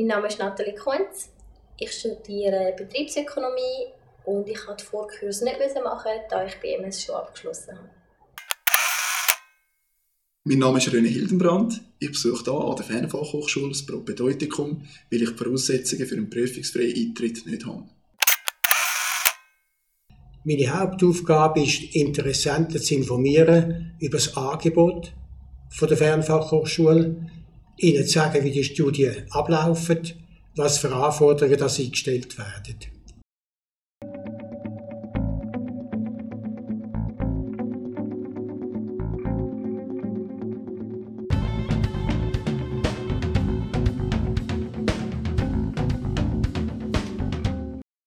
Mein Name ist Nathalie Kunz. Ich studiere Betriebsökonomie und ich musste den Vorkurs nicht machen, da ich BMS schon abgeschlossen habe. Mein Name ist René Hildenbrand. Ich besuche hier an der Fernfachhochschule das Propedeutikum, weil ich die Voraussetzungen für einen prüfungsfreien Eintritt nicht habe. Meine Hauptaufgabe ist, Interessenten zu informieren über das Angebot der Fernfachhochschule, ihnen zu sagen, wie die Studien ablaufen, was für Anforderungen das eingestellt werden.